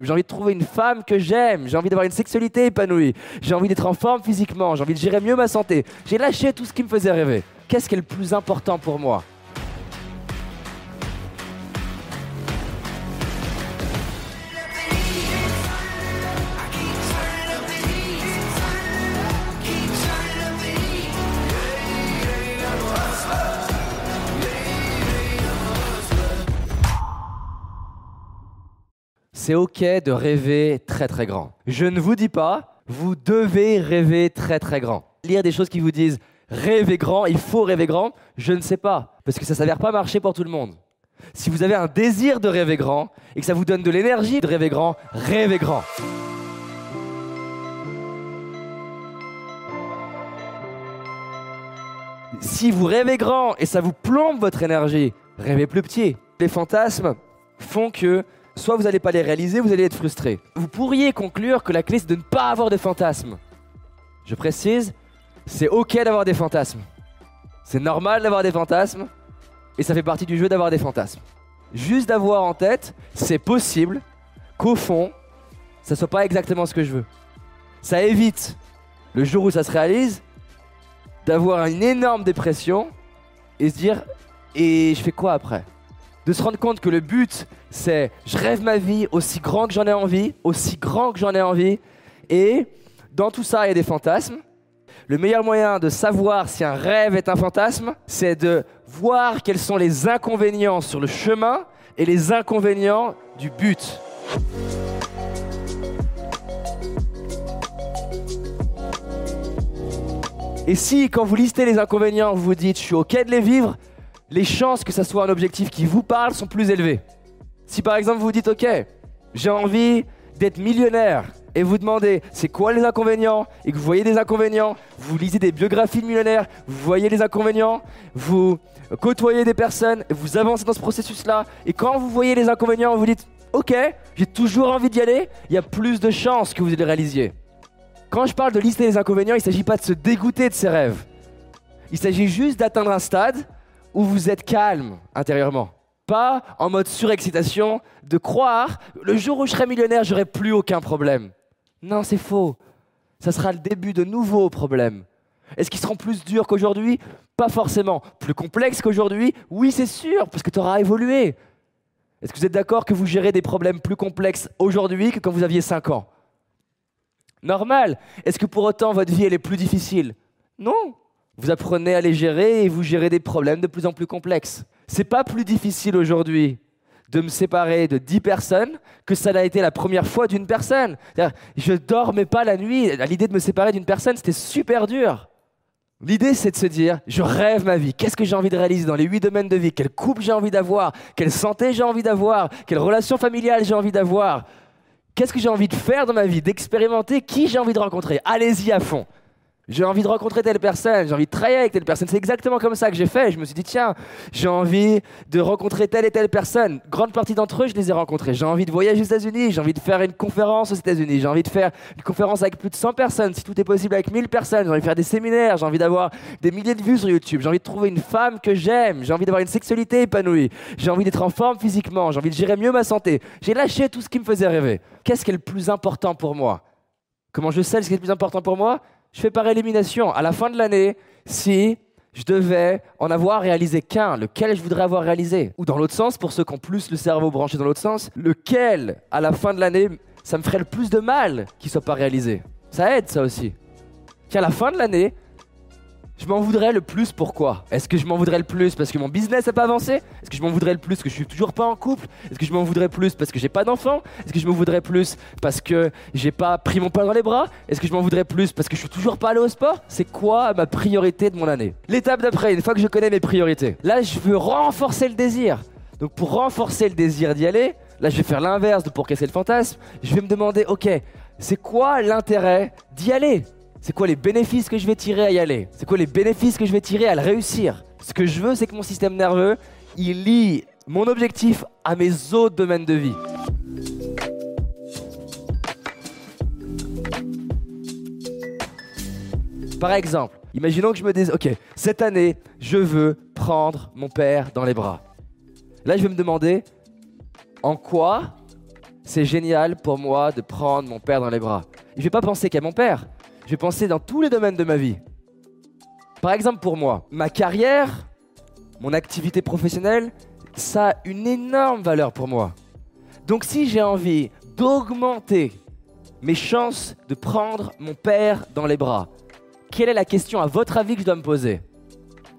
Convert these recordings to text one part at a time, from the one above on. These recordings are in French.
J'ai envie de trouver une femme que j'aime, j'ai envie d'avoir une sexualité épanouie, j'ai envie d'être en forme physiquement, j'ai envie de gérer mieux ma santé. J'ai lâché tout ce qui me faisait rêver. Qu'est-ce qui est le plus important pour moi? C'est ok de rêver très très grand. Je ne vous dis pas, vous devez rêver très très grand. Lire des choses qui vous disent rêver grand, il faut rêver grand, je ne sais pas, parce que ça s'avère pas marcher pour tout le monde. Si vous avez un désir de rêver grand et que ça vous donne de l'énergie de rêver grand, rêvez grand. Si vous rêvez grand et ça vous plombe votre énergie, rêvez plus petit. Les fantasmes font que soit vous n'allez pas les réaliser, vous allez être frustré. Vous pourriez conclure que la clé c'est de ne pas avoir de fantasmes. Je précise, c'est ok d'avoir des fantasmes. C'est normal d'avoir des fantasmes et ça fait partie du jeu d'avoir des fantasmes. Juste d'avoir en tête, c'est possible qu'au fond, ça soit pas exactement ce que je veux. Ça évite le jour où ça se réalise d'avoir une énorme dépression et se dire et je fais quoi après? De se rendre compte que le but, c'est je rêve ma vie aussi grand que j'en ai envie, aussi grand que j'en ai envie, et dans tout ça, il y a des fantasmes. Le meilleur moyen de savoir si un rêve est un fantasme, c'est de voir quels sont les inconvénients sur le chemin et les inconvénients du but. Et si, quand vous listez les inconvénients, vous vous dites je suis ok de les vivre, les chances que ça soit un objectif qui vous parle sont plus élevées. Si par exemple vous dites ok, j'ai envie d'être millionnaire et vous demandez c'est quoi les inconvénients et que vous voyez des inconvénients, vous lisez des biographies de millionnaires, vous voyez les inconvénients, vous côtoyez des personnes, vous avancez dans ce processus-là et quand vous voyez les inconvénients, vous dites ok, j'ai toujours envie d'y aller, il y a plus de chances que vous les réalisiez. Quand je parle de lister les inconvénients, il ne s'agit pas de se dégoûter de ses rêves. Il s'agit juste d'atteindre un stade où vous êtes calme intérieurement. Pas en mode surexcitation, de croire le jour où je serai millionnaire, j'aurai plus aucun problème. Non, c'est faux. Ça sera le début de nouveaux problèmes. Est-ce qu'ils seront plus durs qu'aujourd'hui? Pas forcément. Plus complexes qu'aujourd'hui? Oui, c'est sûr, parce que tu auras évolué. Est-ce que vous êtes d'accord que vous gérez des problèmes plus complexes aujourd'hui que quand vous aviez 5 ans? Normal. Est-ce que pour autant votre vie elle est plus difficile? Non. Vous apprenez à les gérer et vous gérez des problèmes de plus en plus complexes. C'est pas plus difficile aujourd'hui de me séparer de 10 personnes que ça l'a été la première fois d'une personne. Je dormais pas la nuit. L'idée de me séparer d'une personne, c'était super dur. L'idée, c'est de se dire, je rêve ma vie. Qu'est-ce que j'ai envie de réaliser dans les huit domaines de vie? Quel couple j'ai envie d'avoir? Quelle santé j'ai envie d'avoir? Quelle relation familiale j'ai envie d'avoir? Qu'est-ce que j'ai envie de faire dans ma vie? D'expérimenter Qui j'ai envie de rencontrer? Allez-y à fond. J'ai envie de rencontrer telle personne, j'ai envie de travailler avec telle personne. C'est exactement comme ça que j'ai fait. Je me suis dit, tiens, j'ai envie de rencontrer telle et telle personne. Grande partie d'entre eux, je les ai rencontrés. J'ai envie de voyager aux États-Unis, j'ai envie de faire une conférence aux États-Unis, j'ai envie de faire une conférence avec plus de 100 personnes, si tout est possible avec 1000 personnes. J'ai envie de faire des séminaires, j'ai envie d'avoir des milliers de vues sur YouTube, j'ai envie de trouver une femme que j'aime, j'ai envie d'avoir une sexualité épanouie, j'ai envie d'être en forme physiquement, j'ai envie de gérer mieux ma santé. J'ai lâché tout ce qui me faisait rêver. Qu'est-ce qui est le plus important pour moi? Comment je sais ce qui est le plus important pour moi? Je fais par élimination. À la fin de l'année, si je devais en avoir réalisé qu'un, lequel je voudrais avoir réalisé? Ou dans l'autre sens, pour ceux qui ont plus le cerveau branché dans l'autre sens, lequel, à la fin de l'année, ça me ferait le plus de mal qu'il soit pas réalisé? Ça aide, ça aussi. Qu'à la fin de l'année, je m'en voudrais le plus pourquoi? Est-ce que je m'en voudrais le plus parce que mon business n'a pas avancé? Est-ce que je m'en voudrais le plus parce que je suis toujours pas en couple? Est-ce que je m'en voudrais plus parce que j'ai pas d'enfant? Est-ce que je me voudrais plus parce que j'ai pas pris mon pain dans les bras? Est-ce que je m'en voudrais plus parce que je suis toujours pas allé au sport? C'est quoi ma priorité de mon année? L'étape d'après, une fois que je connais mes priorités, là je veux renforcer le désir. Donc pour renforcer le désir d'y aller, là je vais faire l'inverse de pour casser le fantasme. Je vais me demander, ok, c'est quoi l'intérêt d'y aller? C'est quoi les bénéfices que je vais tirer à y aller? C'est quoi les bénéfices que je vais tirer à le réussir? Ce que je veux, c'est que mon système nerveux, il lie mon objectif à mes autres domaines de vie. Par exemple, imaginons que je me dise, ok, cette année, je veux prendre mon père dans les bras. Là, je vais me demander, en quoi c'est génial pour moi de prendre mon père dans les bras? Je vais pas penser qu'à mon père, je vais dans tous les domaines de ma vie. Par exemple pour moi, ma carrière, mon activité professionnelle, ça a une énorme valeur pour moi. Donc si j'ai envie d'augmenter mes chances de prendre mon père dans les bras, quelle est la question à votre avis que je dois me poser?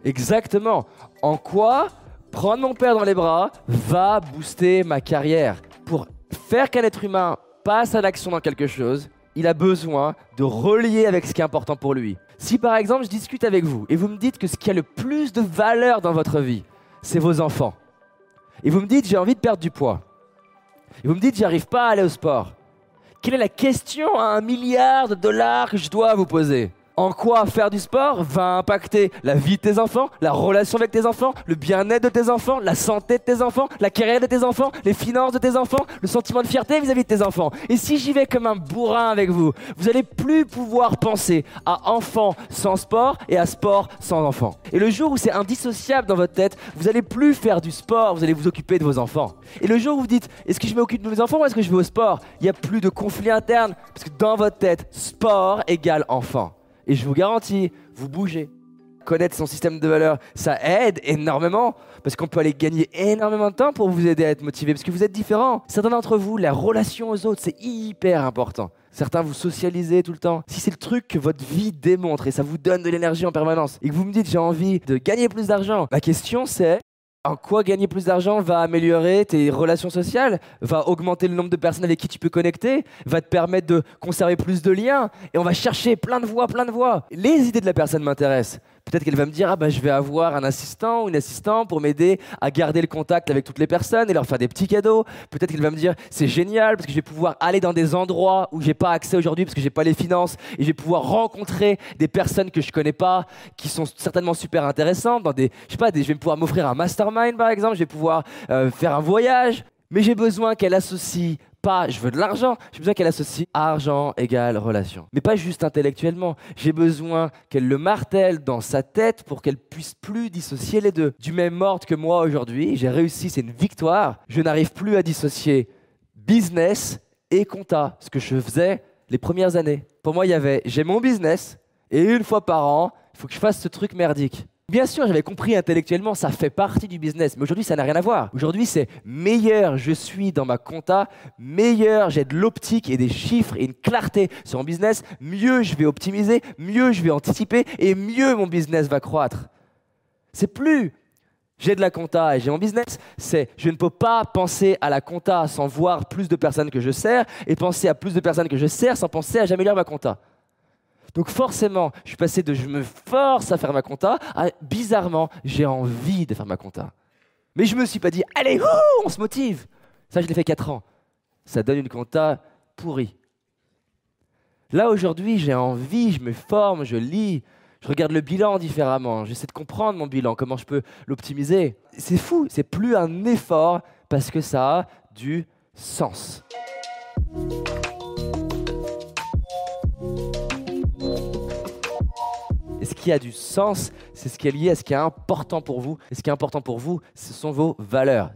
Exactement. En quoi prendre mon père dans les bras va booster ma carrière? Pour faire qu'un être humain passe à l'action dans quelque chose, il a besoin de relier avec ce qui est important pour lui. Si par exemple je discute avec vous et vous me dites que ce qui a le plus de valeur dans votre vie, c'est vos enfants, et vous me dites j'ai envie de perdre du poids, et vous me dites j'arrive pas à aller au sport, quelle est la question à un milliard de dollars que je dois vous poser? En quoi faire du sport va impacter la vie de tes enfants, la relation avec tes enfants, le bien-être de tes enfants, la santé de tes enfants, la carrière de tes enfants, les finances de tes enfants, le sentiment de fierté vis-à-vis de tes enfants. Et si j'y vais comme un bourrin avec vous, vous allez plus pouvoir penser à enfants sans sport et à sport sans enfants. Et le jour où c'est indissociable dans votre tête, vous allez plus faire du sport, vous allez vous occuper de vos enfants. Et le jour où vous dites, est-ce que je m'occupe de mes enfants ou est-ce que je vais au sport? Il n'y a plus de conflit interne, parce que dans votre tête, sport égale enfant. Et je vous garantis, vous bougez. Connaître son système de valeurs, ça aide énormément parce qu'on peut aller gagner énormément de temps pour vous aider à être motivé parce que vous êtes différents. Certains d'entre vous, la relation aux autres, c'est hyper important. Certains vous socialisez tout le temps. Si c'est le truc que votre vie démontre et ça vous donne de l'énergie en permanence et que vous me dites j'ai envie de gagner plus d'argent, la question c'est en quoi gagner plus d'argent va améliorer tes relations sociales, va augmenter le nombre de personnes avec qui tu peux connecter, va te permettre de conserver plus de liens. Et on va chercher plein de voies, plein de voies. Les idées de la personne m'intéressent. Peut-être qu'elle va me dire, ah bah, je vais avoir un assistant ou une assistante pour m'aider à garder le contact avec toutes les personnes et leur faire des petits cadeaux. Peut-être qu'elle va me dire, c'est génial parce que je vais pouvoir aller dans des endroits où j'ai pas accès aujourd'hui parce que j'ai pas les finances et je vais pouvoir rencontrer des personnes que je connais pas qui sont certainement super intéressantes dans des, je sais pas, je vais pouvoir m'offrir un mastermind par exemple, je vais pouvoir euh, faire un voyage. Mais j'ai besoin qu'elle associe pas je veux de l'argent, j'ai besoin qu'elle associe argent égale relation. Mais pas juste intellectuellement, j'ai besoin qu'elle le martèle dans sa tête pour qu'elle puisse plus dissocier les deux. Du même ordre que moi aujourd'hui, j'ai réussi, c'est une victoire. Je n'arrive plus à dissocier business et compta, ce que je faisais les premières années. Pour moi, il y avait j'ai mon business et une fois par an, il faut que je fasse ce truc merdique. Bien sûr, j'avais compris intellectuellement, ça fait partie du business, mais aujourd'hui, ça n'a rien à voir. Aujourd'hui, c'est meilleur je suis dans ma compta, meilleur j'ai de l'optique et des chiffres et une clarté sur mon business, mieux je vais optimiser, mieux je vais anticiper et mieux mon business va croître. C'est plus j'ai de la compta et j'ai mon business, c'est je ne peux pas penser à la compta sans voir plus de personnes que je sers et penser à plus de personnes que je sers sans penser à j'améliore ma compta. Donc forcément, je suis passé de je me force à faire ma compta à bizarrement, j'ai envie de faire ma compta. Mais je me suis pas dit, allez, on se motive. Ça, je l'ai fait 4 ans. Ça donne une compta pourrie. Là, aujourd'hui, j'ai envie, je me forme, je lis, je regarde le bilan différemment, j'essaie de comprendre mon bilan, comment je peux l'optimiser. C'est fou, c'est plus un effort parce que ça a du sens. Qui a du sens, c'est ce qui est lié à ce qui est important pour vous. Et ce qui est important pour vous, ce sont vos valeurs.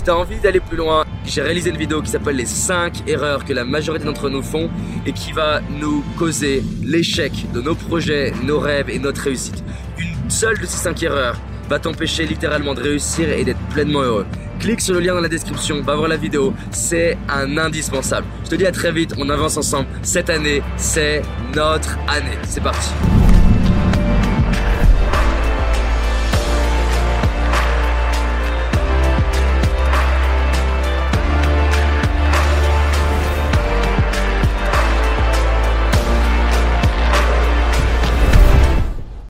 Si tu as envie d'aller plus loin, j'ai réalisé une vidéo qui s'appelle les 5 erreurs que la majorité d'entre nous font et qui va nous causer l'échec de nos projets, nos rêves et notre réussite. Une seule de ces 5 erreurs va t'empêcher littéralement de réussir et d'être pleinement heureux. Clique sur le lien dans la description, va voir la vidéo, c'est un indispensable. Je te dis à très vite, on avance ensemble. Cette année, c'est notre année. C'est parti.